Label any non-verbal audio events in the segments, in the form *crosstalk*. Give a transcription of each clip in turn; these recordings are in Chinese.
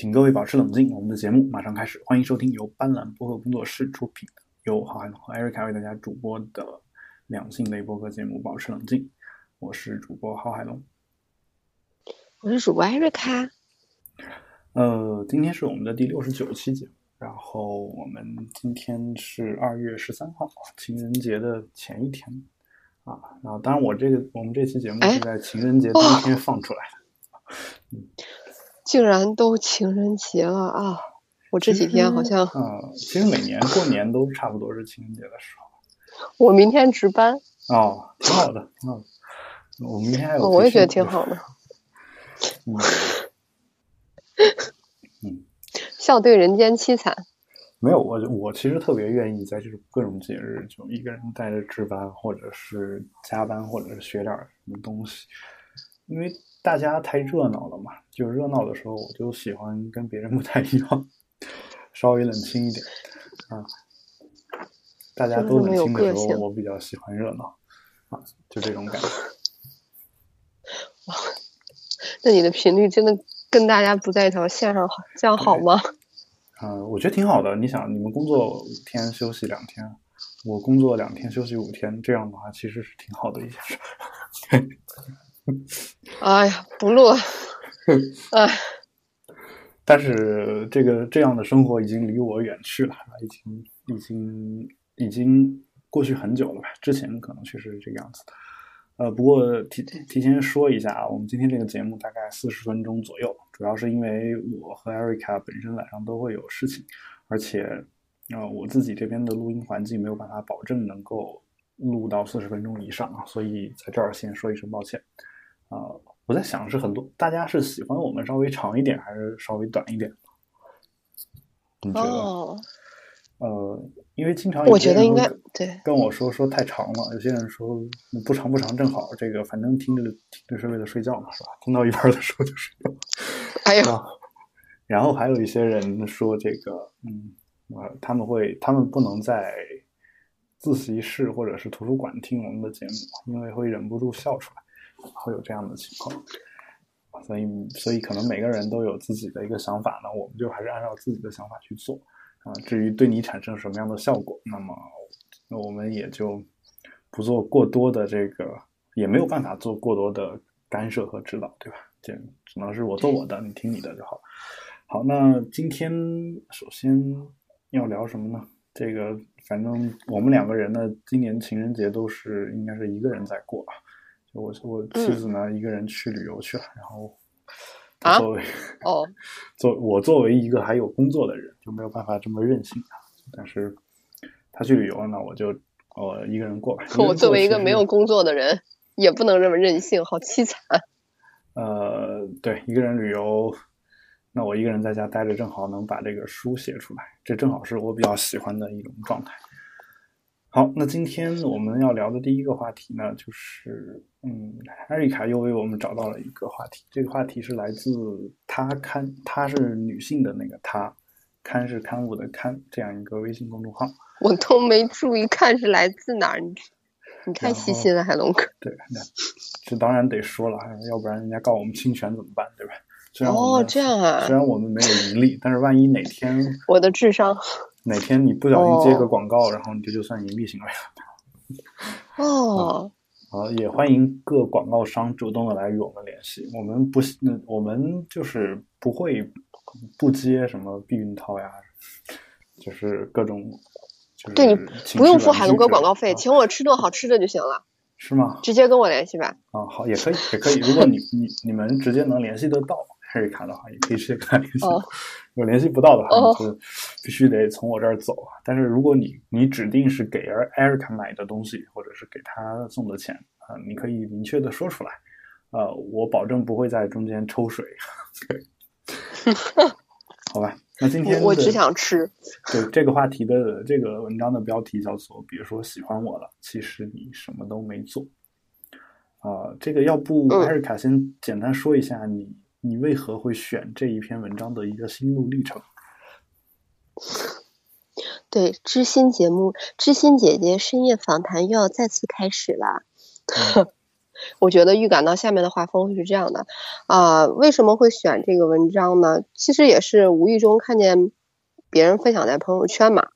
请各位保持冷静，我们的节目马上开始。欢迎收听由斑斓播客工作室出品的，由郝海龙和艾瑞卡为大家主播的两性类播客节目《保持冷静》。我是主播郝海龙，我是主播艾瑞卡。呃，今天是我们的第六十九期节目，然后我们今天是二月十三号，情人节的前一天啊。然后，当然我这个我们这期节目是在情人节当天放出来的。嗯。竟然都情人节了啊！我这几天好像……嗯，其实每年过年都差不多是情人节的时候。我明天值班。哦，挺好的，挺好的。我明天还有。我也觉得挺好的。嗯。*laughs* 嗯。*laughs* 笑对人间凄惨。没有我，我其实特别愿意在这种各种节日，就一个人带着值班，或者是加班，或者是学点什么东西，因为。大家太热闹了嘛，就热闹的时候，我就喜欢跟别人不太一样，稍微冷清一点啊。大家都冷清的时候，我比较喜欢热闹啊，就这种感觉。哇，那你的频率真的跟大家不在一条线上，这样好吗？嗯，我觉得挺好的。你想，你们工作五天休息两天，我工作两天休息五天，这样的话其实是挺好的一件事。*laughs* 哎呀，不录了。*laughs* 哎，但是这个这样的生活已经离我远去了，已经已经已经过去很久了吧？之前可能确实是这个样子的。呃，不过提提前说一下啊，我们今天这个节目大概四十分钟左右，主要是因为我和艾瑞卡本身晚上都会有事情，而且呃我自己这边的录音环境没有办法保证能够录到四十分钟以上啊，所以在这儿先说一声抱歉。啊，我在想是很多大家是喜欢我们稍微长一点，还是稍微短一点？你觉得？呃，因为经常我觉得应该对跟我说说太长了，有些人说不长不长正好，这个反正听着听着是为了睡觉嘛，是吧？听到一半的时候就睡觉。*laughs* 哎呀，然后还有一些人说这个，嗯，呃，他们会他们不能在自习室或者是图书馆听我们的节目，因为会忍不住笑出来。会有这样的情况，所以所以可能每个人都有自己的一个想法呢，我们就还是按照自己的想法去做啊。至于对你产生什么样的效果，那么那我们也就不做过多的这个，也没有办法做过多的干涉和指导，对吧？这只能是我做我的，你听你的就好。好，那今天首先要聊什么呢？这个反正我们两个人呢，今年情人节都是应该是一个人在过。我我妻子呢，一个人去旅游去了，然后作为哦，*laughs* 作我作为一个还有工作的人，就没有办法这么任性啊。但是他去旅游了呢，我就我一个人过吧。我作为一个没有工作的人，也不能这么任性，好凄惨。*laughs* 呃，对，一个人旅游，那我一个人在家待着，正好能把这个书写出来，这正好是我比较喜欢的一种状态。好，那今天我们要聊的第一个话题呢，就是嗯，艾瑞卡又为我们找到了一个话题。这个话题是来自她刊，她是女性的那个她，刊是刊物的刊，这样一个微信公众号。我都没注意看是来自哪儿，你你太细心了，海龙哥。对，那这当然得说了，要不然人家告我们侵权怎么办，对吧？哦，这样啊。虽然我们没有盈利，但是万一哪天我的智商。哪天你不小心接个广告，然后你这就算盈利行为了。哦，好，也欢迎各广告商主动的来与我们联系。我们不，我们就是不会不接什么避孕套呀，*laughs* 就是各种。对你不用付海龙哥广告费，请我吃顿好吃的就行了。是吗？直接跟我联系吧。啊，好，也可以，也可以。如果你你你们直接能联系得到。艾瑞卡的话也可以直接跟他联系，如果联系不到的话，就必须得从我这儿走啊。但是如果你你指定是给艾瑞卡买的东西，或者是给他送的钱啊，你可以明确的说出来，呃，我保证不会在中间抽水。*laughs* *laughs* 好吧，那今天我只想吃。对这个话题的这个文章的标题叫做，比如说喜欢我了，其实你什么都没做。啊，这个要不艾瑞卡先简单说一下你。你为何会选这一篇文章的一个心路历程？对，知心节目，知心姐姐深夜访谈又要再次开始了。*laughs* 我觉得预感到下面的画风会是这样的啊、为什么会选这个文章呢？其实也是无意中看见别人分享在朋友圈嘛，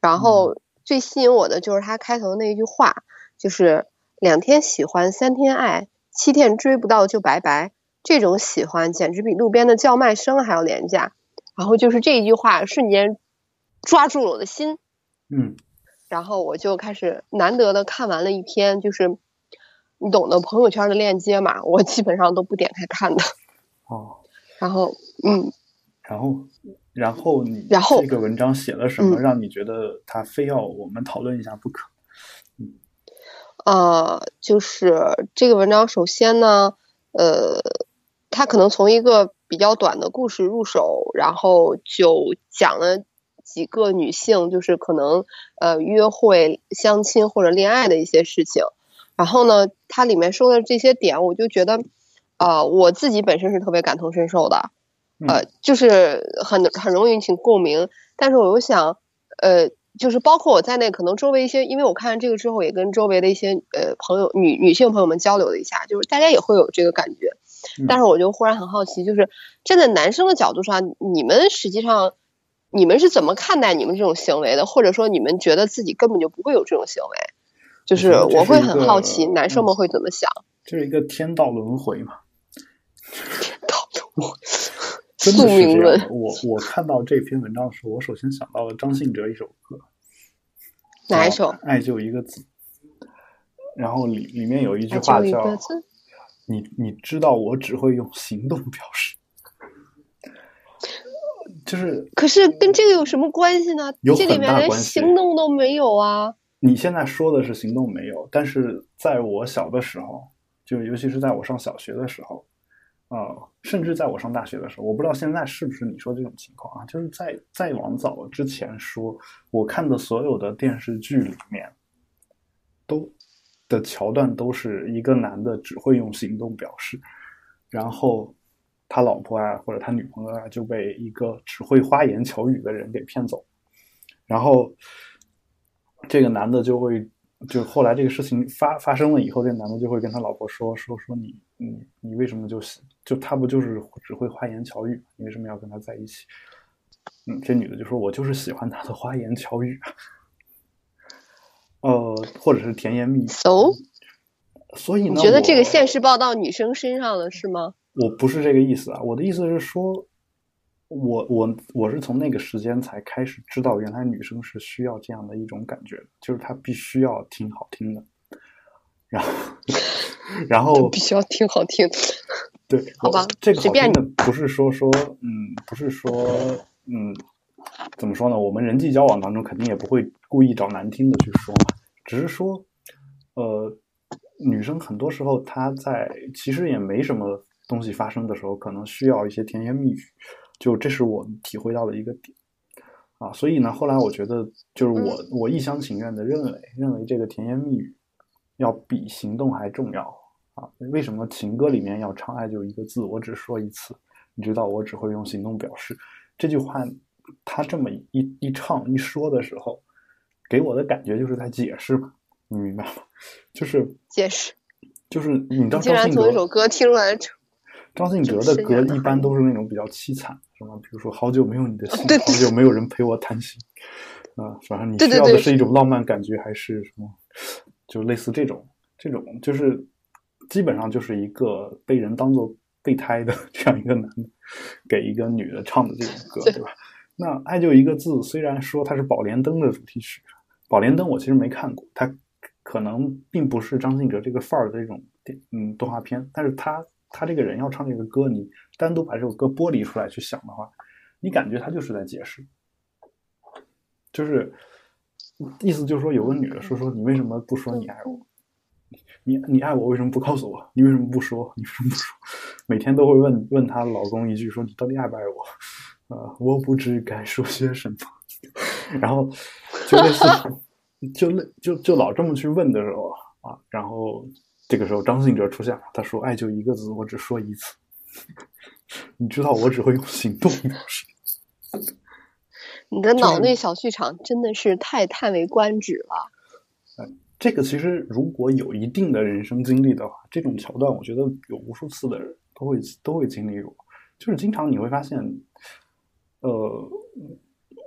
然后最吸引我的就是他开头的那一句话，就是两天喜欢三天爱，七天追不到就拜拜。这种喜欢简直比路边的叫卖声还要廉价。然后就是这一句话瞬间抓住了我的心，嗯然后我就开始难得的看完了一篇，就是你懂的朋友圈的链接嘛，我基本上都不点开看的。哦，*laughs* 然后，嗯，然后然后你然后这个文章写了什么，嗯让你觉得他非要我们讨论一下不可？嗯呃，就是这个文章，首先呢，呃，它可能从一个比较短的故事入手，然后就讲了几个女性，就是可能呃约会、相亲或者恋爱的一些事情。然后呢，它里面说的这些点，我就觉得，呃，我自己本身是特别感同身受的，呃，就是很很容易引起共鸣。但是我又想，呃，就是包括我在内，可能周围一些，因为我看完这个之后，也跟周围的一些呃朋友女女性朋友们交流了一下，就是大家也会有这个感觉。嗯但是我就忽然很好奇，就是站在男生的角度上，你们实际上你们是怎么看待你们这种行为的？或者说你们觉得自己根本就不会有这种行为？就是我会很好奇，男生嗯们会怎么想？*laughs* 这是一个天道轮回嘛？道路 *laughs* 真的宿命论。我我看到这篇文章的时候，我首先想到了张信哲一首歌，哪一首？爱就一个字。然后里里面有一句话叫就一个字“你你知道我只会用行动表示”，就是可是跟这个有什么关系呢？有这里面连行动都没有啊！你现在说的是行动没有，但是在我小的时候，就尤其是在我上小学的时候，呃，甚至在我上大学的时候，我不知道现在是不是你说这种情况啊？就是在再往早之前说，我看的所有的电视剧里面，都的桥段都是一个男的只会用行动表示，然后他老婆啊或者他女朋友啊就被一个只会花言巧语的人给骗走，然后这个男的就会，就后来这个事情发发生了以后，这个男的就会跟他老婆说说说你你你为什么就喜就他不就是只会花言巧语，你为什么要跟他在一起？嗯，这女的就说我就是喜欢他的花言巧语，呃，或者是甜言蜜语。So，所以呢，你觉得这个现实报到女生身上了是吗？我不是这个意思啊，我的意思是说，我我我是从那个时间才开始知道，原来女生是需要这样的一种感觉的，就是她必须要听好听的，然后然后 *laughs* 必须要听好听。对，*laughs* 好吧这个随便好听的不是说说嗯，不是说嗯，怎么说呢？我们人际交往当中肯定也不会故意找难听的去说嘛，只是说呃，女生很多时候她在其实也没什么东西发生的时候，可能需要一些甜言蜜语，就这是我体会到的一个点啊。所以呢，后来我觉得就是我、我一厢情愿的认为，认为这个甜言蜜语要比行动还重要啊。为什么情歌里面要唱爱就一个字，我只说一次，你知道我只会用行动表示。这句话他这么一一唱一说的时候，给我的感觉就是在解释嘛，你明白吗？就是解释，就是你知道你竟然张信哲从一首歌听出来，张信哲的歌一般都是那种比较凄惨，什么比如说好久没有你的信，对好久没有人陪我谈心，啊，反正你 *laughs* 需要的是一种浪漫感觉还是什么，就类似这种这种就是基本上就是一个被人当做备胎的这样一个男的给一个女的唱的这种歌，对对吧？那《爱就一个字》虽然说它是《宝莲灯》的主题曲，《宝莲灯》我其实没看过，它可能并不是张信哲这个范儿的这种电嗯动画片，但是他他这个人要唱这个歌，你单独把这首歌剥离出来去想的话，你感觉他就是在解释，就是意思就是说有个女的说说你为什么不说你爱我？你你爱我为什么不告诉我？你为什么不说？你为什么不说？*laughs* 每天都会问问她老公一句说你到底爱不爱我？呃，我不知该说些什么。*laughs* 然后就类似，就那就就老这么去问的时候啊，然后这个时候张信哲出现了，他说：“爱就一个字，我只说一次。你知道我只会用行动表示。你的脑内小剧场真的是太叹为观止了。这个其实如果有一定的人生经历的话，这种桥段我觉得有无数次的人都会都会经历过。就是经常你会发现，呃，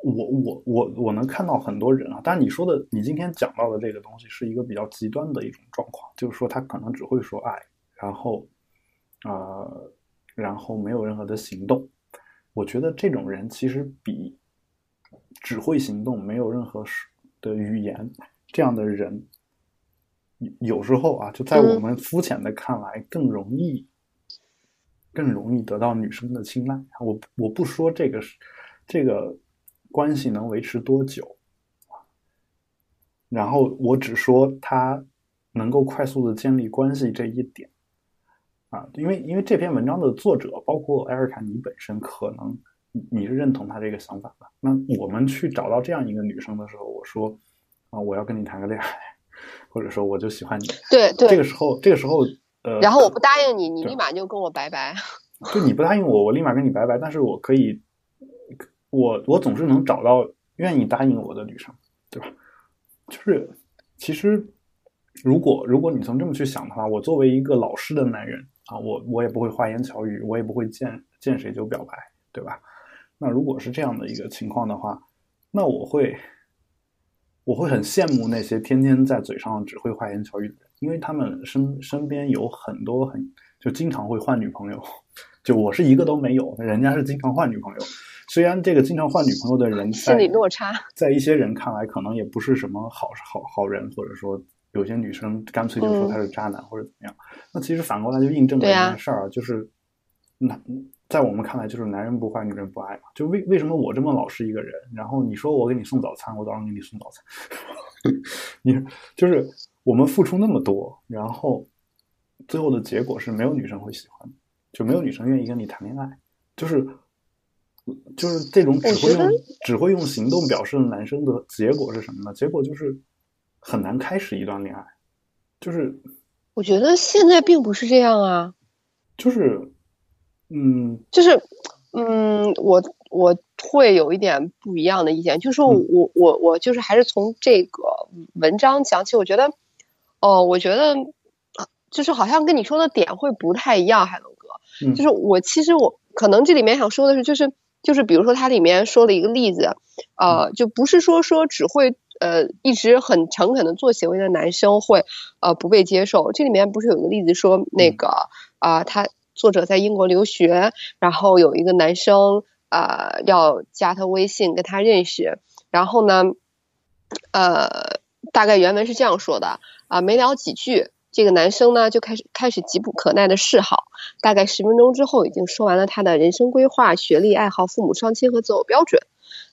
我我我我能看到很多人啊，但是你说的你今天讲到的这个东西是一个比较极端的一种状况，就是说他可能只会说爱，然后呃，然后没有任何的行动。我觉得这种人其实比只会行动、没有任何的语言这样的人。有时候啊，就在我们肤浅的看来，更容易，更容易得到女生的青睐。我我不说这个是这个关系能维持多久然后我只说他能够快速的建立关系这一点啊，因为因为这篇文章的作者，包括艾尔卡你本身，可能你是认同他这个想法的。那我们去找到这样一个女生的时候，我说啊，我要跟你谈个恋爱。*laughs* 或者说我就喜欢你，对对，这个时候这个时候呃，然后我不答应你，你立马就跟我拜拜。*laughs* 就你不答应我，我立马跟你拜拜。但是我可以，我我总是能找到愿意答应我的女生，对吧？就是其实如果如果你从这么去想的话，我作为一个老实的男人啊，我我也不会花言巧语，我也不会见见谁就表白，对吧？那如果是这样的一个情况的话，那我会。我会很羡慕那些天天在嘴上只会花言巧语的人，因为他们身身边有很多很就经常会换女朋友，*laughs* 就我是一个都没有，人家是经常换女朋友。虽然这个经常换女朋友的人心理落差，在一些人看来可能也不是什么好好好人，或者说有些女生干脆就说他是渣男或者怎么样。那其实反过来就印证了一件事儿，就是男。在我们看来，就是男人不坏，女人不爱嘛。就为为什么我这么老实一个人，然后你说我给你送早餐，我早上给你送早餐。*laughs* 你就是我们付出那么多，然后最后的结果是没有女生会喜欢，就没有女生愿意跟你谈恋爱。就是就是这种只会用只会用行动表示的男生的结果是什么呢？结果就是很难开始一段恋爱。就是我觉得现在并不是这样啊，就是。嗯，就是，嗯，我我会有一点不一样的意见，就是我我我就是还是从这个文章讲起，我觉得，哦，我觉得就是好像跟你说的点会不太一样，海龙哥，就是我其实我可能这里面想说的是，就是就是比如说它里面说了一个例子，呃，就不是说说只会呃一直很诚恳的做行为的男生会呃不被接受，这里面不是有个例子说那个啊他。作者在英国留学，然后有一个男生啊要加他微信跟他认识，然后呢，呃，大概原文是这样说的啊，没聊几句，这个男生呢就开始开始急不可耐的示好，大概十分钟之后已经说完了他的人生规划、学历、爱好、父母双亲和择偶标准，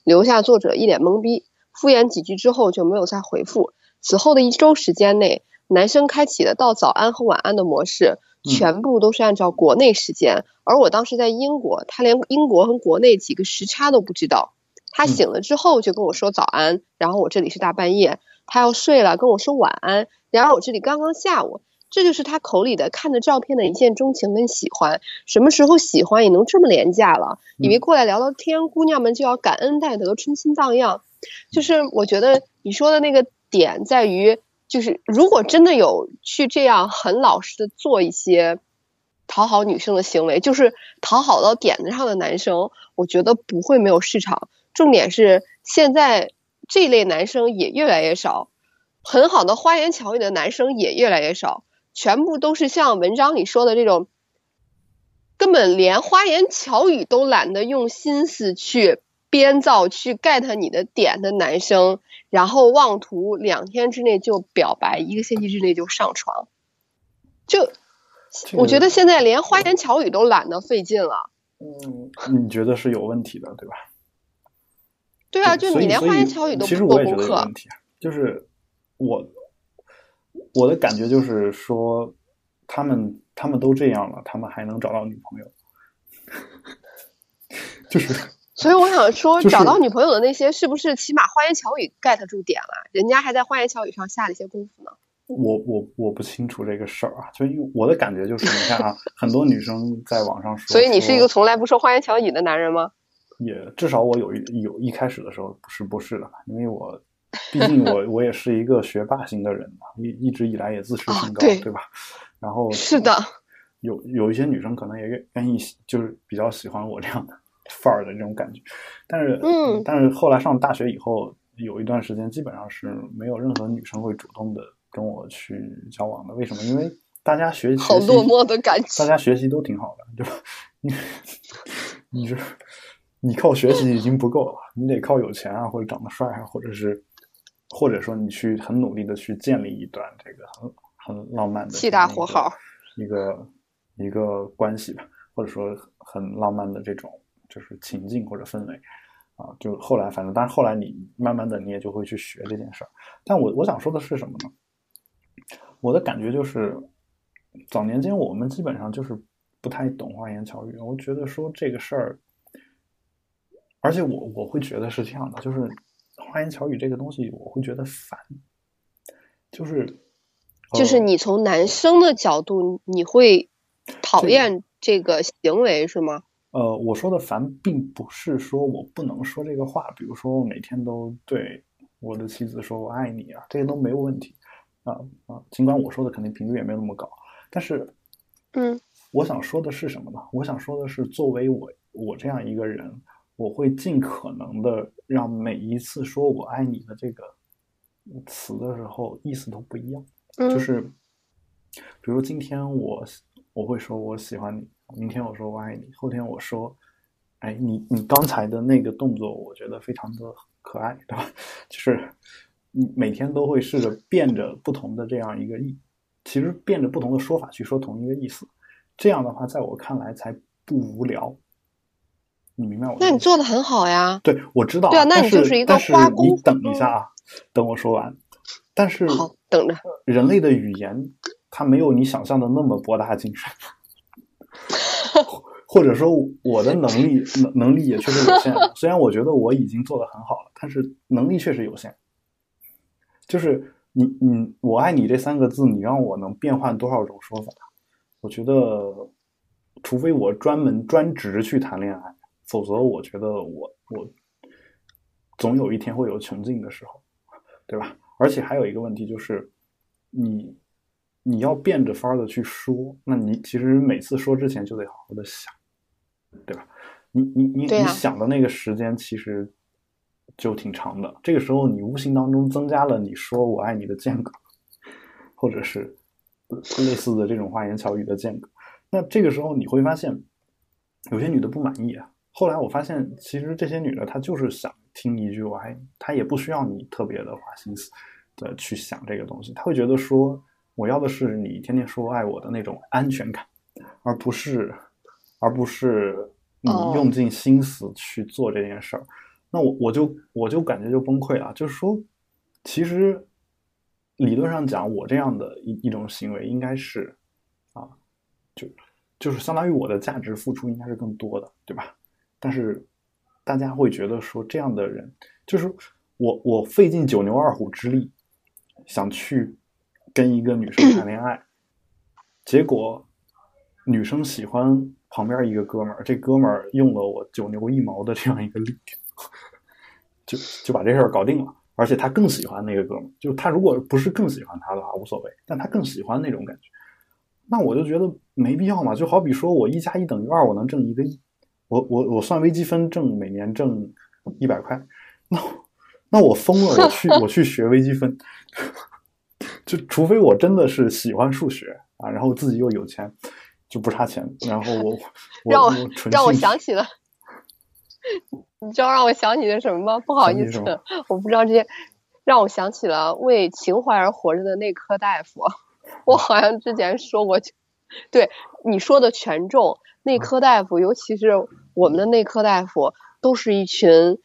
留下作者一脸懵逼，敷衍几句之后就没有再回复。此后的一周时间内，男生开启了到早安和晚安的模式。全部都是按照国内时间，而我当时在英国，他连英国和国内几个时差都不知道。他醒了之后就跟我说早安，然后我这里是大半夜，他要睡了跟我说晚安，然而我这里刚刚下午。这就是他口里的看着照片的一见钟情跟喜欢。什么时候喜欢也能这么廉价了？以为过来聊聊天，姑娘们就要感恩戴德、春心荡漾。就是我觉得你说的那个点在于。就是如果真的有去这样很老实的做一些讨好女生的行为，就是讨好到点子上的男生，我觉得不会没有市场。重点是现在这类男生也越来越少，很好的花言巧语的男生也越来越少，全部都是像文章里说的这种，根本连花言巧语都懒得用心思去。编造去 get 你的点的男生，然后妄图两天之内就表白，一个星期之内就上床，就我觉得现在连花言巧语都懒得费劲了。嗯，你觉得是有问题的，对吧？对啊，就你连花言巧语都其实我也觉得有问题啊。就是我我的感觉就是说，他们他们都这样了，他们还能找到女朋友，*laughs* 就是。所以我想说，找到女朋友的那些，是不是起码花言巧语 get 住点了？人家还在花言巧语上下了一些功夫呢。我我我不清楚这个事儿啊，就我的感觉就是，你看啊，很多女生在网上说。所以你是一个从来不说花言巧语的男人吗？也至少我有一有一开始的时候不是不是的，因为我毕竟我我也是一个学霸型的人嘛，一一直以来也自视啊甚高，对对吧？然后是的，有有一些女生可能也愿愿意喜，就是比较喜欢我这样的范儿的这种感觉，但是嗯但是后来上大学以后，有一段时间基本上是没有任何女生会主动的跟我去交往的。为什么？因为大家学习落寞的感觉大。家学习都挺好的，对吧？你你这你靠学习已经不够了，你得靠有钱啊，或者长得帅啊，或者是或者说你去很努力的去建立一段这个很很浪漫的气大活好一个一个关系吧，或者说很浪漫的这种就是情境或者氛围啊。就后来反正，但是后来你慢慢的你也就会去学这件事儿。但我我想说的是什么呢？我的感觉就是，早年间我们基本上就是不太懂花言巧语。我觉得说这个事儿，而且我我会觉得是这样的，就是花言巧语这个东西，我会觉得烦，就是就是呃你从男生的角度，你会讨厌这个行为是吗？呃，我说的烦，并不是说我不能说这个话，比如说我每天都对我的妻子说我爱你啊，这些都没有问题啊啊。尽管我说的肯定频率也没有那么高，但是，嗯，我想说的是什么呢？我想说的是，作为我我这样一个人，我会尽可能的让每一次说我爱你的这个词的时候，意思都不一样。嗯就是，比如今天我我会说我喜欢你，明天我说我爱你，后天我说，哎，你你刚才的那个动作，我觉得非常的可爱，对吧？*laughs* 就是你每天都会试着变着不同的这样一个意，其实变着不同的说法去说同一个意思，这样的话，在我看来才不无聊。你明白我？那你做的很好呀。对，我知道。对啊那但你就是一个但是花工你等一下啊，等我说完。但是好，等着。人类的语言，它没有你想象的那么博大精深，*laughs* 或者说我的能力能能力也确实有限。虽然我觉得我已经做的很好了，但是能力确实有限。就是你你我爱你这三个字，你让我能变换多少种说法？我觉得，除非我专门专职去谈恋爱，否则我觉得我我总有一天会有穷尽的时候，对吧？而且还有一个问题就是，你你要变着法儿的去说，那你其实每次说之前就得好好的想，对吧？你你你你想的那个时间其实就挺长的，这个时候你无形当中增加了你说我爱你的间隔，或者是类似的这种花言巧语的间隔。那这个时候你会发现，有些女的不满意啊。后来我发现，其实这些女的她就是想听一句“我爱你”，她也不需要你特别的花心思的去想这个东西，她会觉得说，我要的是你天天说爱我的那种安全感，而不是，而不是你哦用尽心思去做这件事儿。那我我就我就感觉就崩溃了，就是说，其实理论上讲，我这样的一一种行为应该是啊，就就是相当于我的价值付出应该是更多的，对吧？但是大家会觉得说这样的人，就是我我费尽九牛二虎之力想去跟一个女生谈恋爱，结果女生喜欢旁边一个哥们儿，这哥们儿用了我九牛一毛的这样一个力，就就把这事儿搞定了。而且他更喜欢那个哥们儿，就是他如果不是更喜欢他的话无所谓，但他更喜欢那种感觉，那我就觉得没必要嘛。就好比说我一加一等于二，我能挣一个亿，我我我算微积分挣每年挣一百块，那那我疯了，我去我去学微积分，就除非我真的是喜欢数学啊，然后自己又有钱，就不差钱，然后我我 *laughs* 让我让我想起了，你知道让我想起了什么吗？不好意思 *laughs* 我不知道这些，让我想起了为情怀而活着的内科大夫。我好像之前说过，*laughs* 对你说的权重。内科大夫，尤其是我们的内科大夫，都是一群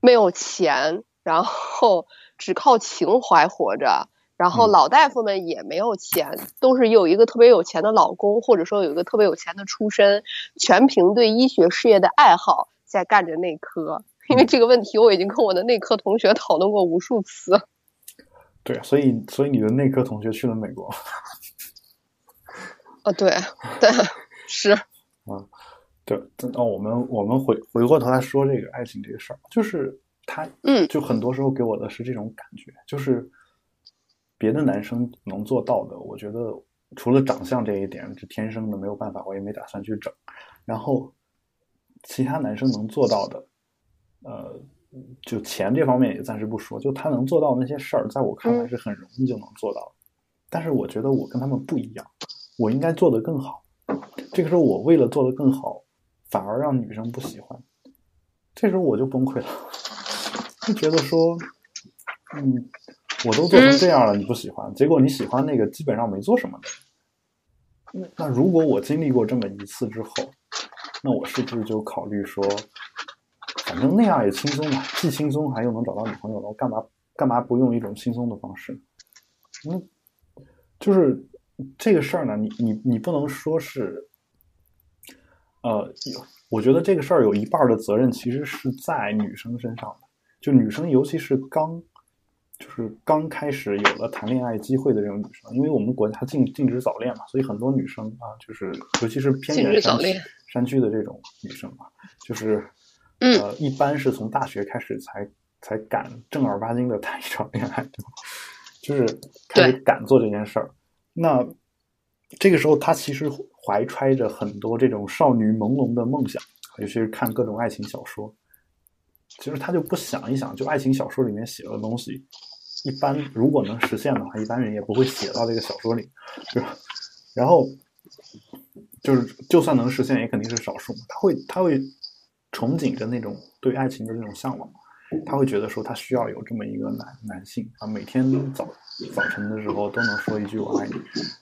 没有钱，然后 *laughs* 只靠情怀活着。然后嗯老大夫们也没有钱，都是有一个特别有钱的老公，或者说有一个特别有钱的出身，全凭对医学事业的爱好在干着内科。因为这个问题，我已经跟我的内科同学讨论过无数次。*laughs* 对，所以所以你的内科同学去了美国，啊，对，*laughs* 对，是，对，那我们我们回回过头来说这个爱情这个事儿，就是他嗯就很多时候给我的是这种感觉，就是别的男生能做到的，我觉得除了长相这一点是天生的，没有办法，我也没打算去整。然后其他男生能做到的，呃，就钱这方面也暂时不说，就他能做到那些事儿，在我看来嗯是很容易就能做到的。但是我觉得我跟他们不一样，我应该做得更好。这个时候我为了做得更好，反而让女生不喜欢，这时候我就崩溃了，*laughs* 就觉得说，嗯，我都做成这样了，你不喜欢，结果你喜欢那个基本上没做什么的。那那如果我经历过这么一次之后，那我是不是就考虑说，反正那样也轻松嘛，既轻松还又能找到女朋友了，我干嘛干嘛不用一种轻松的方式？嗯，就是这个事儿呢，你你你不能说是，呃，有我觉得这个事儿有一半儿的责任其实是在女生身上的，就女生尤其是刚。就是刚开始有了谈恋爱机会的这种女生，因为我们国家禁禁止早恋嘛，所以很多女生啊，就是尤其是偏远山区山区的这种女生嘛，就是嗯呃，一般是从大学开始才才敢正儿八经的谈一场恋爱，对吧？就是开始敢做这件事儿。那这个时候，她其实怀揣着很多这种少女朦胧的梦想，尤其是看各种爱情小说。其实她就不想一想，就爱情小说里面写的东西，一般如果能实现的话，一般人也不会写到这个小说里，对吧？然后就是就算能实现，也肯定是少数嘛。他会他会憧憬着那种对爱情的这种向往，他会觉得说他需要有这么一个男男性啊，每天早早晨的时候都能说一句我爱你，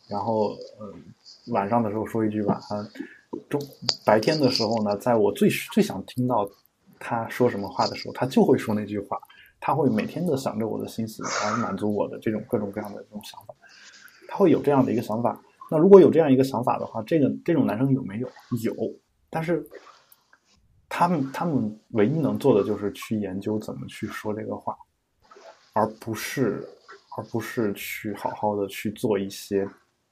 然后嗯晚上的时候说一句晚安，中白天的时候呢，在我最最想听到他说什么话的时候，他就会说那句话。他会每天的想着我的心思，来满足我的这种各种各样的这种想法。他会有这样的一个想法。那如果有这样一个想法的话，这个这种男生有没有？有，但是他们他们唯一能做的就是去研究怎么去说这个话，而不是而不是去好好的去做一些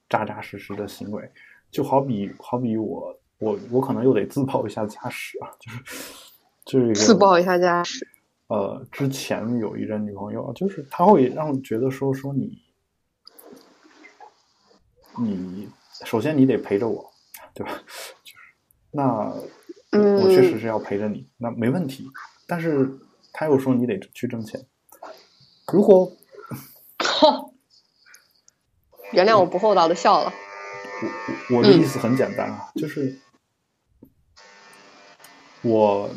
扎扎实实的行为。就好比好比我我我可能又得自曝一下家史啊，就是就是自曝一下家史。呃，之前有一任女朋友，就是她会让我觉得说说你，你首先你得陪着我，对吧？就是那嗯我确实是要陪着你，那没问题。但是他又说你得去挣钱，如果 *laughs* 原谅我不厚道的笑了。我我我的意思很简单啊，就是我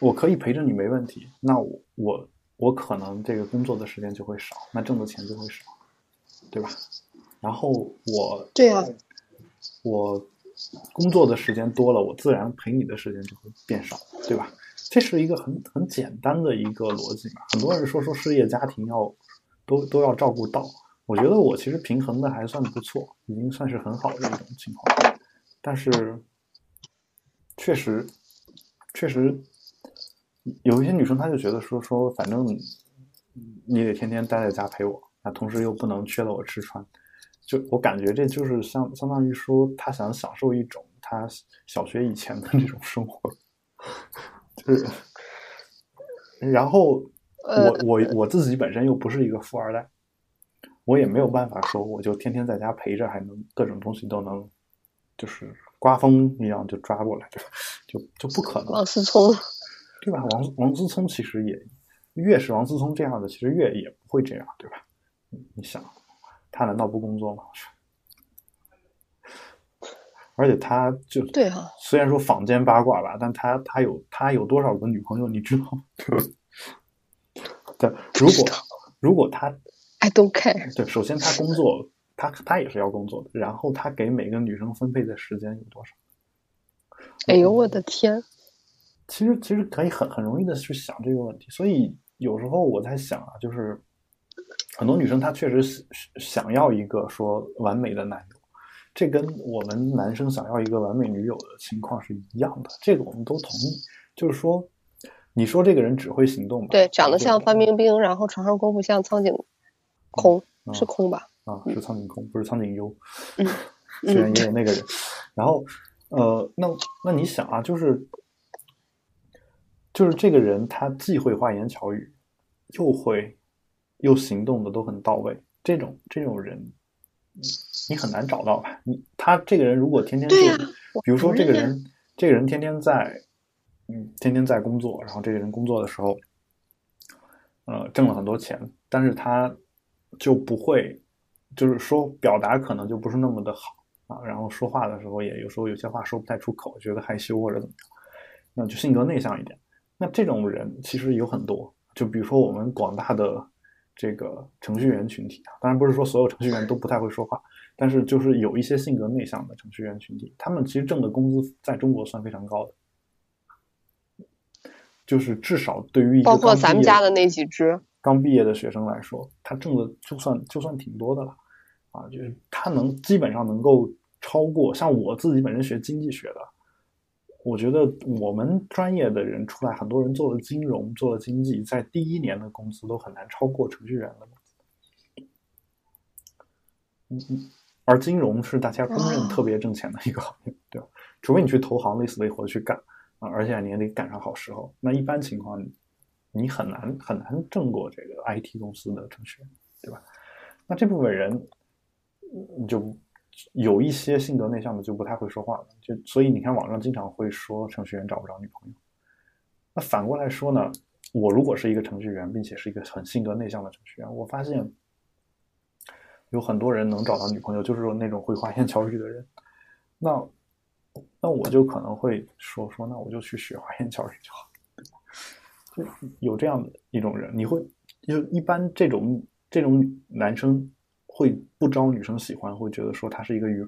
我可以陪着你没问题，那我我我可能这个工作的时间就会少，那挣的钱就会少，对吧？然后我对啊我工作的时间多了，我自然陪你的时间就会变少，对吧？这是一个很很简单的一个逻辑嘛。很多人说说事业家庭要都都要照顾到，我觉得我其实平衡的还算不错，已经算是很好的一种情况。但是确实确实有一些女生，她就觉得说说反正你得天天待在家陪我，那同时又不能缺了我吃穿。就我感觉这就是相相当于说，她想享受一种她小学以前的那种生活，*laughs* 就是，然后呃我我我自己本身又不是一个富二代，我也没有办法说我就天天在家陪着，还能各种东西都能，就是刮风一样就抓过来，对吧？就就不可能，王思聪，对吧？王王思聪其实也越是王思聪这样的，其实越也不会这样，对吧？你你想，他难道不工作吗？*laughs* 而且他就对哈虽然说坊间八卦吧，但他他有他有多少个女朋友，你知道吗？*laughs* 对，如果如果他 I don't care。对，首先他工作，他他也是要工作的，然后他给每个女生分配的时间有多少？哎呦我的天！其实其实可以很很容易的去想这个问题，所以有时候我在想啊，就是很多女生她确实是想要一个说完美的男友，这跟我们男生想要一个完美女友的情况是一样的，这个我们都同意。就是说，你说这个人只会行动吧？对，长得像范冰冰冰，然后床上功夫像苍井空，嗯是空吧？啊，是苍井空，不是苍井优。*laughs* 嗯虽然也有那个人，然后呃，那那你想啊，就是就是这个人他既会花言巧语，又会又行动的都很到位，这种这种人，你很难找到吧？你他这个人如果天天就，比如说这个人，这个人天天在，嗯，天天在工作，然后这个人工作的时候，呃，挣了很多钱，但是他就不会，就是说表达可能就不是那么的好啊，然后说话的时候也有时候有些话说不太出口，觉得害羞或者怎么样，那就性格内向一点。那这种人其实有很多，就比如说我们广大的这个程序员群体啊，当然不是说所有程序员都不太会说话，但是就是有一些性格内向的程序员群体，他们其实挣的工资在中国算非常高的，就是至少对于一个包括咱们家的那几只刚毕业的学生来说，他挣的就算就算挺多的了，啊，就是他能基本上能够超过像我自己本身学经济学的。我觉得我们专业的人出来，很多人做了金融，做了经济，在第一年的工资都很难超过程序员的工资。嗯嗯，而金融是大家公认特别挣钱的一个行业，对吧？除非你去投行，累死累活去干啊，而且你也得赶上好时候。那一般情况，你很难很难挣过这个 IT 公司的程序员，对吧？那这部分人，就。有一些性格内向的就不太会说话了，就所以你看网上经常会说程序员找不着女朋友。那反过来说呢，我如果是一个程序员，并且是一个很性格内向的程序员，我发现有很多人能找到女朋友，就是说那种会花言巧语的人。那那我就可能会说说，那我就去学花言巧语就好。有这样的一种人，你会就一般这种这种男生。会不招女生喜欢，会觉得说他是一个榆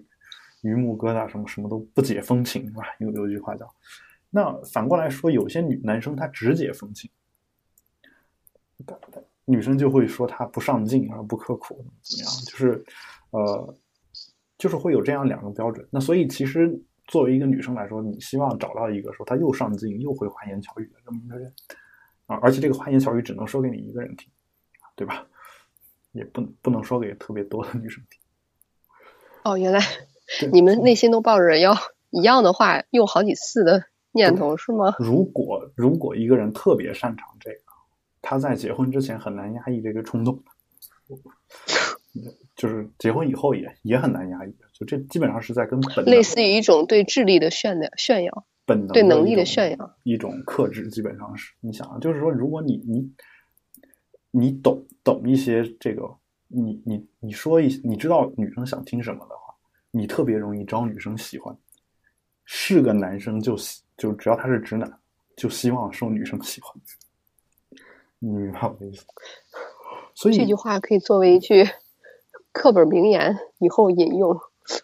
榆木疙瘩，什么什么都不解风情，是吧？*laughs* 有有句话叫。那反过来说，有些女男生他只解风情，女生就会说他不上进啊，不刻苦，怎么样？就是呃，就是会有这样两个标准。那所以其实作为一个女生来说，你希望找到一个说他又上进又会花言巧语的这么一个人啊，而且这个花言巧语只能说给你一个人听，对吧？也不不能说给特别多的女生听。哦，原来你们内心都抱着要一样的话用好几次的念头是吗？如果如果一个人特别擅长这个，他在结婚之前很难压抑这个冲动，就是结婚以后也也很难压抑。就这基本上是在跟本类似于一种对智力的炫耀炫耀，本能对能力的炫耀，一种克制，基本上是你想啊，就是说如果你你。你懂懂一些这个，你你你说一，你知道女生想听什么的话，你特别容易招女生喜欢。是个男生就就只要他是直男，就希望受女生喜欢。你明白我的意思？所以这句话可以作为一句课本名言，以后引用。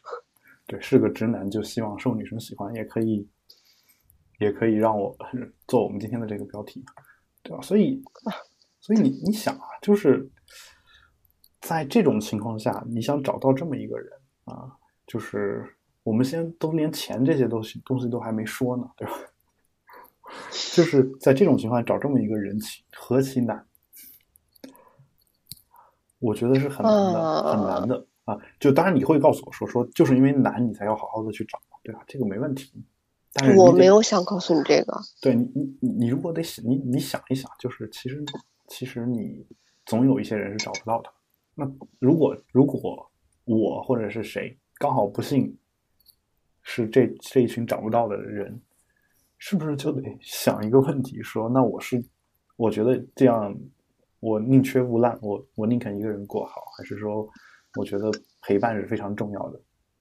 *laughs* 对，是个直男就希望受女生喜欢，也可以，也可以让我做我们今天的这个标题，对吧？所以。所以你你想啊，就是在这种情况下，你想找到这么一个人啊，就是我们先都连钱这些东西东西都还没说呢，对吧？*laughs* 就是在这种情况找这么一个人，其何其难？我觉得是很难的，很难的啊！就当然你会告诉我说，说就是因为难，你才要好好的去找，对吧？这个没问题。但是我没有想告诉你这个。对你，你你如果得想，你你想一想，就是其实。其实你总有一些人是找不到的。那如果如果我或者是谁刚好不幸是这这一群找不到的人，是不是就得想一个问题：说那我是我觉得这样我宁缺毋滥，我我宁肯一个人过好，还是说我觉得陪伴是非常重要的？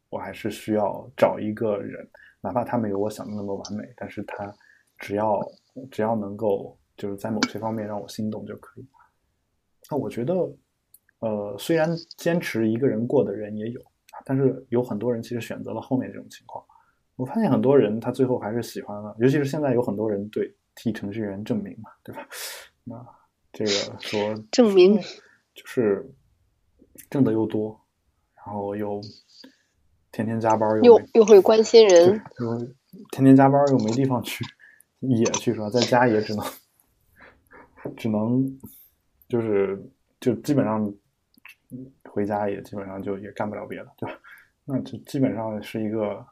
我还是需要找一个人，哪怕他没有我想的那么完美，但是他只要只要能够。就是在某些方面让我心动就可以。那我觉得，呃，虽然坚持一个人过的人也有，但是有很多人其实选择了后面这种情况。我发现很多人他最后还是喜欢了，尤其是现在有很多人对替程序员证明嘛，对吧？*laughs* 那这个说证明就是挣的又多，然后又天天加班又又又会关心人，又天天加班又没地方去也去是吧？在家也只能。只能就是就基本上回家也基本上就也干不了别的，对吧？那就基本上是一个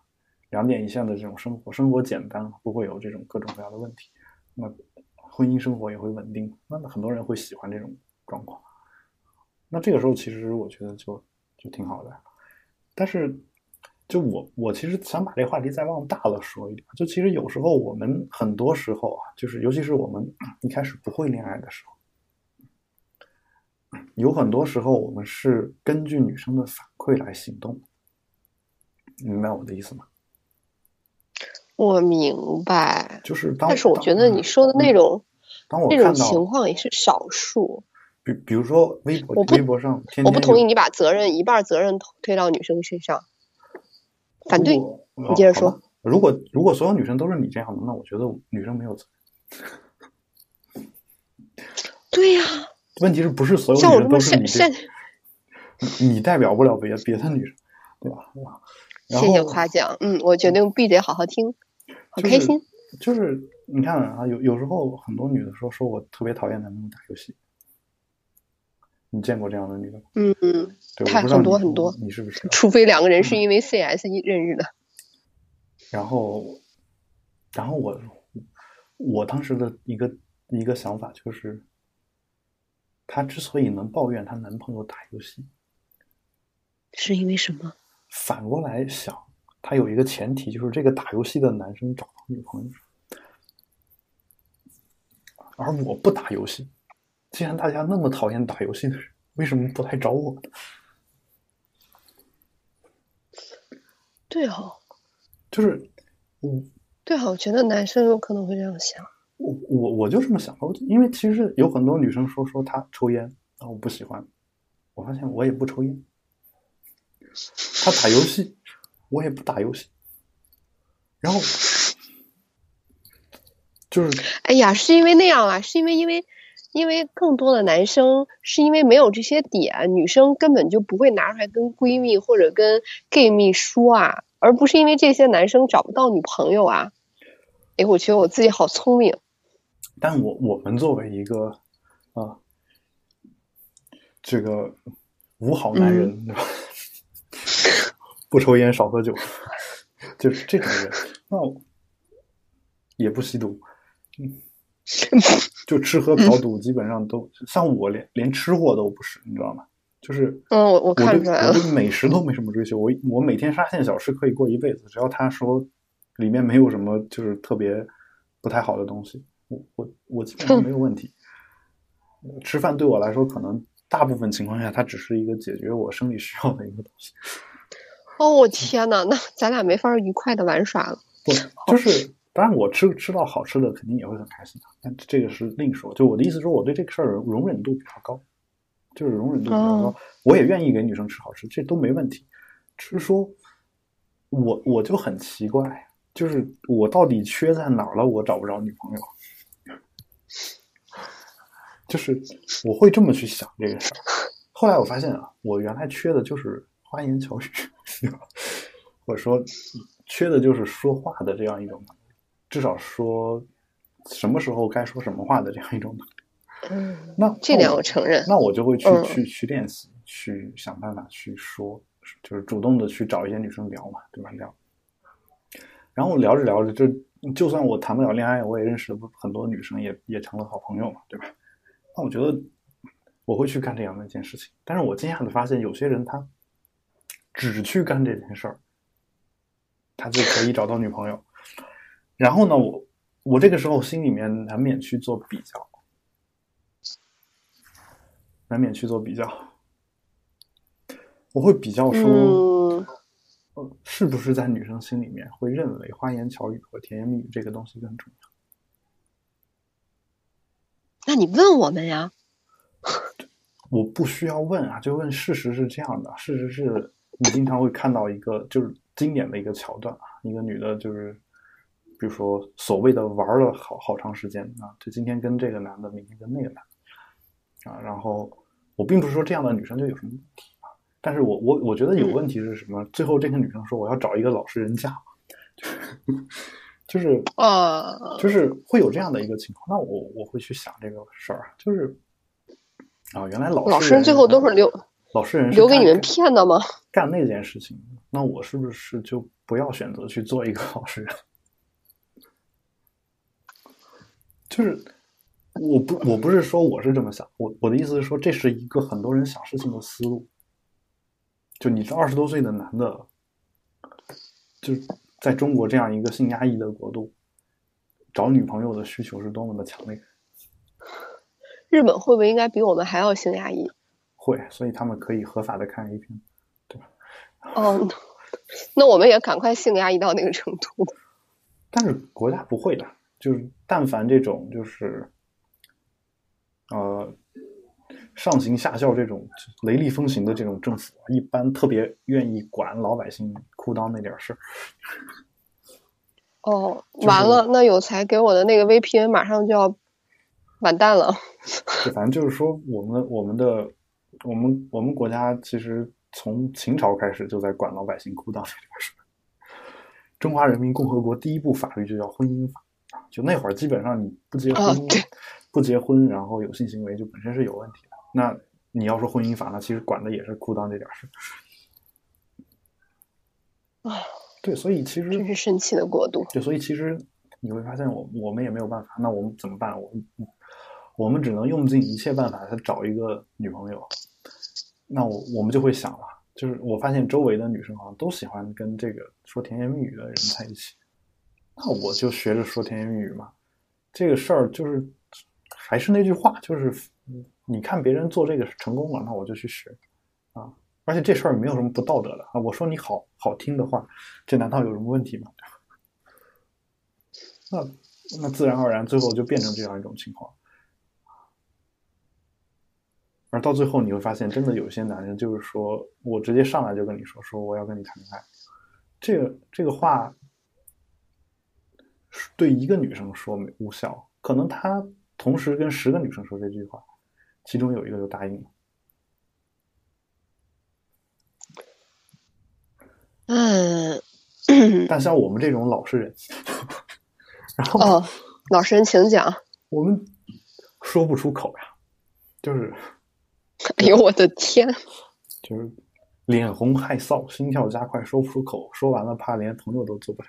两点一线的这种生活，生活简单，不会有这种各种各样的问题。那婚姻生活也会稳定，那很多人会喜欢这种状况。那这个时候其实我觉得就就挺好的，但是就我我其实想把这个话题再往大了说一点，就其实有时候我们很多时候啊，就是尤其是我们一开始不会恋爱的时候，有很多时候我们是根据女生的反馈来行动，明白我的意思吗？我明白，就是当，但是我觉得你说的那种，当我那种情况也是少数。比比如说微博我微博上天天我不同意你把责任一半责任推到女生身上，反对。你接着说。如果如果所有女生都是你这样的，那我觉得女生没有责任。对呀、问题是不是所有像我这么女生都是你你代表不了别别的女生，对吧？谢谢夸奖。嗯，我决定闭嘴好好听，好就是开心。就是你看啊，有有时候很多女的说说我特别讨厌男生打游戏，你见过这样的女的吗？嗯嗯，对，太我不知道很多很多你是不是？除非两个人是因为 CS 认识的。然后，然后我我当时的一个一个想法就是，她之所以能抱怨她男朋友打游戏，是因为什么？反过来想，她有一个前提，就是这个打游戏的男生找到女朋友，而我不打游戏。既然大家那么讨厌打游戏的人，为什么不来找我呢？对哦，就是我对哦，我觉得男生有可能会这样想。我我我就这么想因为其实有很多女生说说她抽烟，然后我不喜欢，我发现我也不抽烟。她打游戏，我也不打游戏。然后 *laughs* 就是哎呀，是因为那样啊，是因为因为因为更多的男生是因为没有这些点，女生根本就不会拿出来跟闺蜜或者跟 gay 蜜说啊，而不是因为这些男生找不到女朋友啊。哎，我觉得我自己好聪明。但我我们作为一个啊，这个五好男人，对吧？*laughs* 不抽烟，少喝酒，就是这种人，那我也不吸毒，嗯，*laughs* 就吃喝嫖赌基本上都像我连连吃货都不是，你知道吗？就是嗯，我我看出来了。我对美食都没什么追求，我我每天沙县小吃可以过一辈子，只要他说里面没有什么就是特别不太好的东西，我我我基本上没有问题。呃吃饭对我来说，可能大部分情况下，它只是一个解决我生理需要的一个东西。哦，我天呐，那咱俩没法愉快的玩耍了。不，就是当然我吃吃到好吃的，肯定也会很开心的，但这个是另说。就我的意思说，我对这个事儿容容忍度比较高，就是容忍度比较高，哦我也愿意给女生吃好吃，这都没问题。只是说，我我就很奇怪，就是我到底缺在哪儿了？我找不着女朋友，就是我会这么去想这个事儿。后来我发现啊，我原来缺的就是花言巧语，*laughs* 或者说缺的就是说话的这样一种至少说什么时候该说什么话的这样一种能力。嗯，那这点我承认。那我就会去、嗯去去练习，去想办法去说，就是主动的去找一些女生聊嘛，对吧？聊，然后聊着聊着，就就算我谈不了恋爱，我也认识了很多女生，也也成了好朋友嘛，对吧？那我觉得我会去干这样的一件事情，但是我惊讶的发现，有些人他只去干这件事儿，他就可以找到女朋友。然后呢，我我这个时候心里面难免去做比较，难免去做比较。我会比较说，嗯，呃，是不是在女生心里面会认为花言巧语和甜言蜜语这个东西更重要？那你问我们呀。我不需要问啊，就问事实是这样的。事实是你经常会看到一个就是经典的一个桥段啊，一个女的就是，比如说所谓的玩了好好长时间啊，就今天跟这个男的，明天跟那个男的啊。然后我并不是说这样的女生就有什么问题啊，但是我我我觉得有问题是什么？最后这个女生说我要找一个老实人嫁，就是呃，就是会有这样的一个情况，那我我会去想这个事儿，就是啊，原来老老实人最后都是留老实人留给你们骗的吗？干那件事情，那我是不是就不要选择去做一个老实人？就是我不我不是说我是这么想，我我的意思是说，这是一个很多人想事情的思路。就你这二十多岁的男的，就在中国这样一个性压抑的国度，找女朋友的需求是多么的强烈。日本会不会应该比我们还要性压抑？会，所以他们可以合法的看 A 片，对吧？哦，那我们也赶快性压抑到那个程度。但是国家不会的，就是但凡这种就是，呃，上行下效这种雷厉风行的这种政府，一般特别愿意管老百姓裤裆那点事儿。哦，*laughs* 就是完了，那有才给我的那个 VPN 马上就要完蛋了。反正就是说，我们我们的我们我们国家其实从秦朝开始就在管老百姓裤裆这件事。中华人民共和国第一部法律就叫婚姻法啊，就那会儿基本上你不结婚、哦不结婚，然后有性行为就本身是有问题的。那你要说婚姻法，那其实管的也是裤裆这点事。啊，对，所以其实真是神奇的国度。对，所以其实你会发现我，我们也没有办法。那我们怎么办？我们我们只能用尽一切办法去找一个女朋友。那我我们就会想了，就是我发现周围的女生好像都喜欢跟这个说甜言蜜语的人在一起，那我就学着说甜言蜜语嘛。这个事儿就是还是那句话，就是你看别人做这个成功了，那我就去学啊。而且这事儿没有什么不道德的啊。我说你好好听的话，这难道有什么问题吗？*laughs* 那那自然而然最后就变成这样一种情况。而到最后你会发现，真的有些男人就是说我直接上来就跟你说，说我要跟你谈恋爱，这个这个话对一个女生说没无效，可能他同时跟十个女生说这句话，其中有一个就答应了。嗯，但像我们这种老实人，然后哦，老实人请讲。我们说不出口呀，就是 *laughs* 哎呦，我的天！就是脸红害臊，心跳加快，说不出口，说完了怕连朋友都做不了。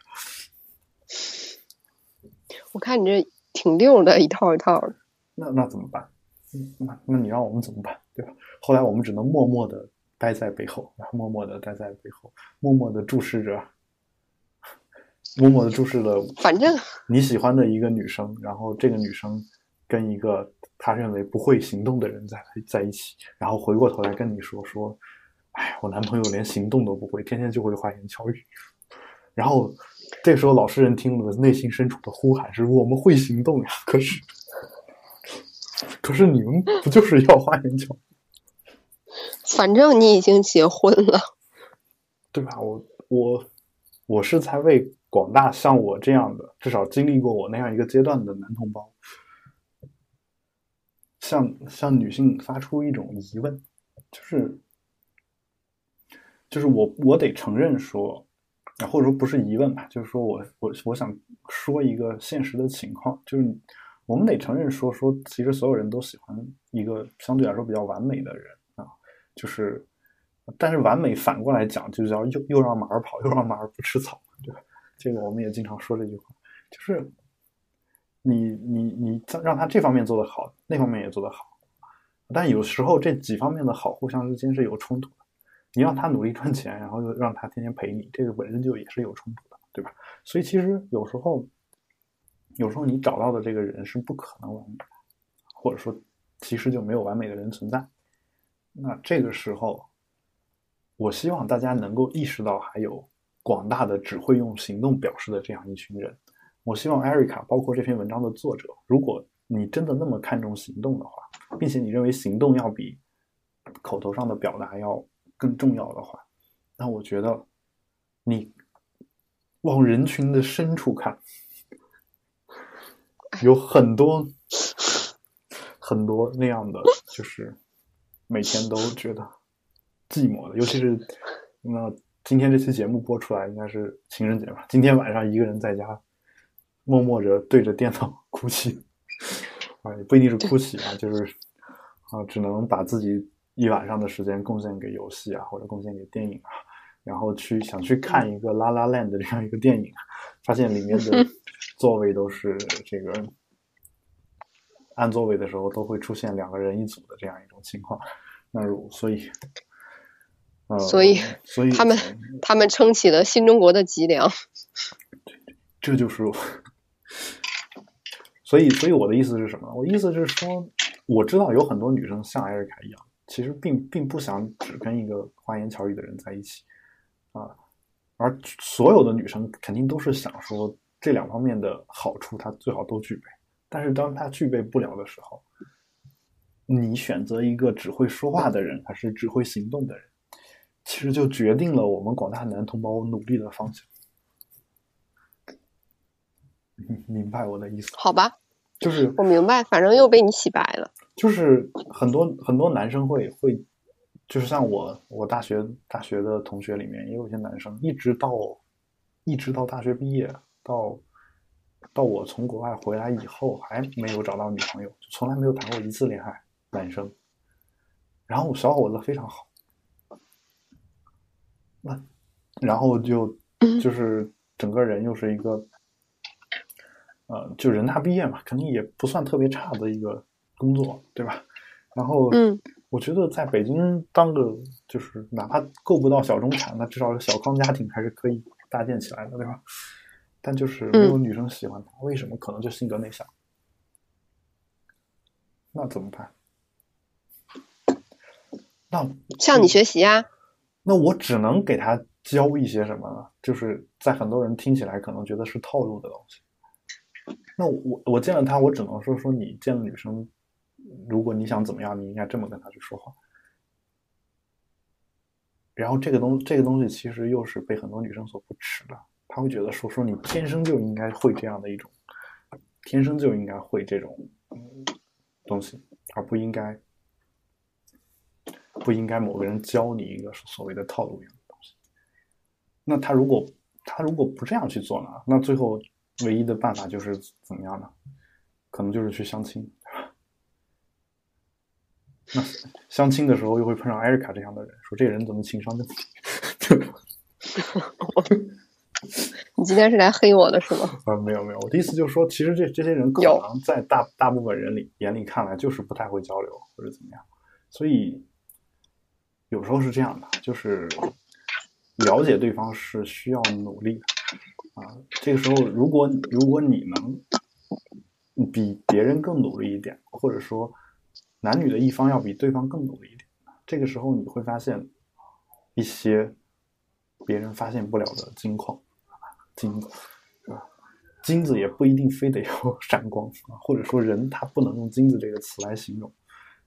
我看你这挺溜的，一套一套的。那那怎么办？嗯那那你让我们怎么办，对吧？后来我们只能默默的待在背后，然后默默的待在背后，默默的注视着，默默的注视着 *laughs* 反正你喜欢的一个女生，然后这个女生跟一个他认为不会行动的人在在一起，然后回过头来跟你说说，哎，我男朋友连行动都不会，天天就会花言巧语。然后这时候老实人听了，内心深处的呼喊是：我们会行动呀！可是，可是你们不就是要花言巧，反正你已经结婚了。对吧？我我我是在为广大像我这样的，至少经历过我那样一个阶段的男同胞，向向女性发出一种疑问，就是就是我我得承认说，啊或者说不是疑问吧，就是说我我我想说一个现实的情况，就是我们得承认说说，其实所有人都喜欢一个相对来说比较完美的人啊，就是，但是完美反过来讲，就叫又又让马儿跑，又让马儿不吃草，对吧？这个我们也经常说这句话，就是你你你让他这方面做得好，那方面也做得好，但有时候这几方面的好互相之间是有冲突的。你让他努力赚钱，然后又让他天天陪你，这个本身就也是有冲突的，对吧？所以其实有时候，有时候你找到的这个人是不可能完美的，或者说其实就没有完美的人存在。那这个时候，我希望大家能够意识到，还有广大的只会用行动表示的这样一群人。我希望 Erica，包括这篇文章的作者，如果你真的那么看重行动的话，并且你认为行动要比口头上的表达要更重要的话，那我觉得你往人群的深处看，有很多很多那样的，就是每天都觉得寂寞的，尤其是那今天这期节目播出来应该是情人节吧，今天晚上一个人在家默默着对着电脑哭泣，*laughs* 啊，也不一定是哭泣啊，就是啊，只能把自己一晚上的时间贡献给游戏啊，或者贡献给电影啊，然后去想去看一个《拉拉 land》的这样一个电影，发现里面的 *laughs* 座位都是这个按座位的时候都会出现两个人一组的这样一种情况。那如所以，呃，所以所以他们他们撑起了新中国的脊梁。*laughs* 这就是，所以所以我的意思是什么？我意思是说，我知道有很多女生像艾瑞卡一样，其实并并不想只跟一个花言巧语的人在一起啊，而所有的女生肯定都是想说这两方面的好处，她最好都具备。但是当她具备不了的时候，你选择一个只会说话的人，还是只会行动的人，其实就决定了我们广大男同胞努力的方向。*laughs* 明白我的意思？好吧，就是我明白，反正又被你洗白了。就是很多很多男生会会，就是像我我大学大学的同学里面也有一些男生，一直到一直到大学毕业，到到我从国外回来以后，还没有找到女朋友，就从来没有谈过一次恋爱。男生，然后小伙子非常好，那然后就就是整个人又是一个。呃，就人大毕业嘛，肯定也不算特别差的一个工作，对吧？然后，嗯，我觉得在北京当个就是哪怕够不到小中产，那至少小康家庭还是可以搭建起来的，对吧？但就是没有女生喜欢他，为什么？可能就性格内向。那怎么办？那向你学习啊。那我只能给他教一些什么呢？就是在很多人听起来可能觉得是套路的东西。那我我见了他，我只能说说你见了女生，如果你想怎么样，你应该这么跟他去说话。然后这个东这个东西其实又是被很多女生所不耻的，她会觉得说说你天生就应该会这样的一种，天生就应该会这种东西，而不应该不应该某个人教你一个所谓的套路一样的东西。那他如果他如果不这样去做呢？那最后。唯一的办法就是怎么样呢？可能就是去相亲，那 *laughs* 相亲的时候又会碰上艾瑞卡这样的人，说这个人怎么情商这么低？*laughs* 你今天是来黑我的是吗？啊，没有没有，我的意思就是说，其实这这些人可能在大大部分人里眼里看来就是不太会交流或者怎么样，所以有时候是这样的，就是了解对方是需要努力的。啊，这个时候，如果如果你能比别人更努力一点，或者说男女的一方要比对方更努力一点，这个时候你会发现一些别人发现不了的金矿，金子是吧？金子也不一定非得要 *laughs* 闪光啊，或者说人他不能用金子这个词来形容，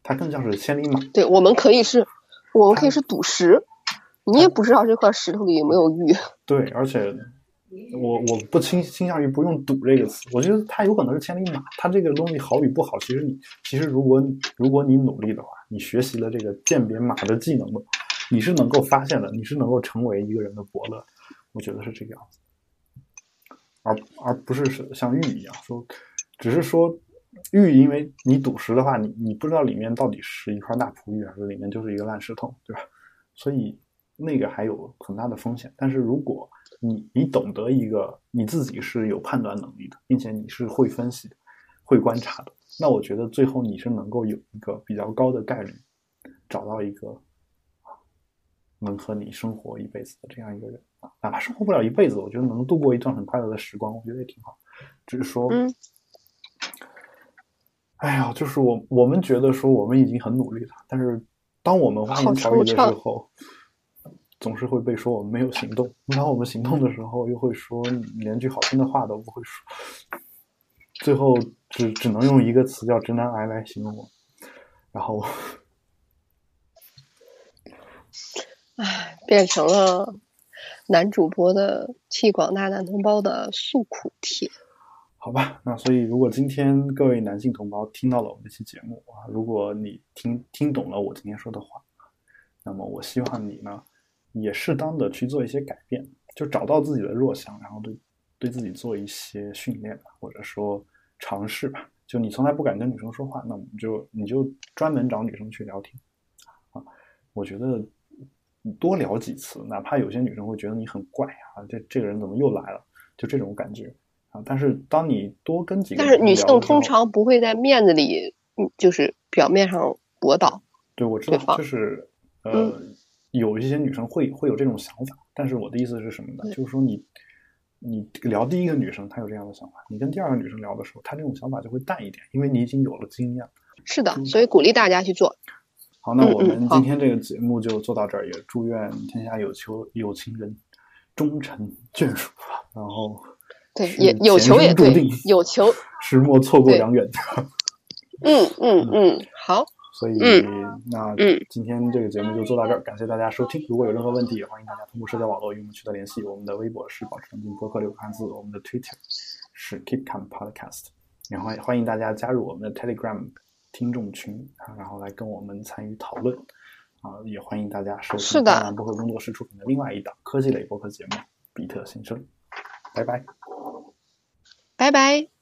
它更像是千里马。对，我们可以是，我们可以是赌石，你也不知道这块石头里有没有玉。对，而且。我我不倾倾向于不用“赌”这个词，我觉得它有可能是千里马。它这个东西好与不好，其实你其实如果如果你努力的话，你学习了这个鉴别马的技能的，你是能够发现的，你是能够成为一个人的伯乐。我觉得是这个样子，而而不是像玉一样说，只是说玉，因为你赌石的话，你你不知道里面到底是一块大璞玉，还是里面就是一个烂石头，对吧？所以那个还有很大的风险。但是如果你你懂得一个你自己是有判断能力的，并且你是会分析、会观察的，那我觉得最后你是能够有一个比较高的概率找到一个能和你生活一辈子的这样一个人啊，哪怕生活不了一辈子，我觉得能度过一段很快乐的时光，我觉得也挺好。只是说，哎呀，就是我我们觉得说我们已经很努力了，但是当我们花言巧语的时候。总是会被说我们没有行动，然后我们行动的时候，又会说连句好听的话都不会说，最后只只能用一个词叫“直男癌”来形容我。然后，唉，变成了男主播的替广大男同胞的诉苦帖。好吧，那所以如果今天各位男性同胞听到了我们这期节目啊，如果你听听懂了我今天说的话，那么我希望你呢。也适当的去做一些改变，就找到自己的弱项，然后对对自己做一些训练吧，或者说尝试吧。就你从来不敢跟女生说话，那我们就你就专门找女生去聊天啊。我觉得多聊几次，哪怕有些女生会觉得你很怪啊，这这个人怎么又来了？就这种感觉啊。但是当你多跟几个，但是女性通常不会在面子里，嗯，就是表面上驳倒。对，我知道，就是呃，有一些女生会会有这种想法。但是我的意思是什么呢？就是说你你聊第一个女生，她有这样的想法，你跟第二个女生聊的时候，她这种想法就会淡一点，因为你已经有了经验。是的，所以鼓励大家去做。好，那我们今天这个节目就做到这儿，也祝愿天下有求有情人终成眷属吧。然后，对，也有求也对，有求，石莫错过良缘。嗯嗯 *laughs* 嗯，好。所以，那今天这个节目就做到这儿，感谢大家收听。如果有任何问题，也欢迎大家通过社交网络与我们取得联系。我们的微博是保持冷静播客六个汉字，我们的 Twitter 是 Keep Calm Podcast，然后欢迎大家加入我们的 Telegram。听众群啊，然后来跟我们参与讨论啊，也欢迎大家收听大南播客工作室出品的另外一档科技类播客节目《比特新生》。拜拜，拜拜。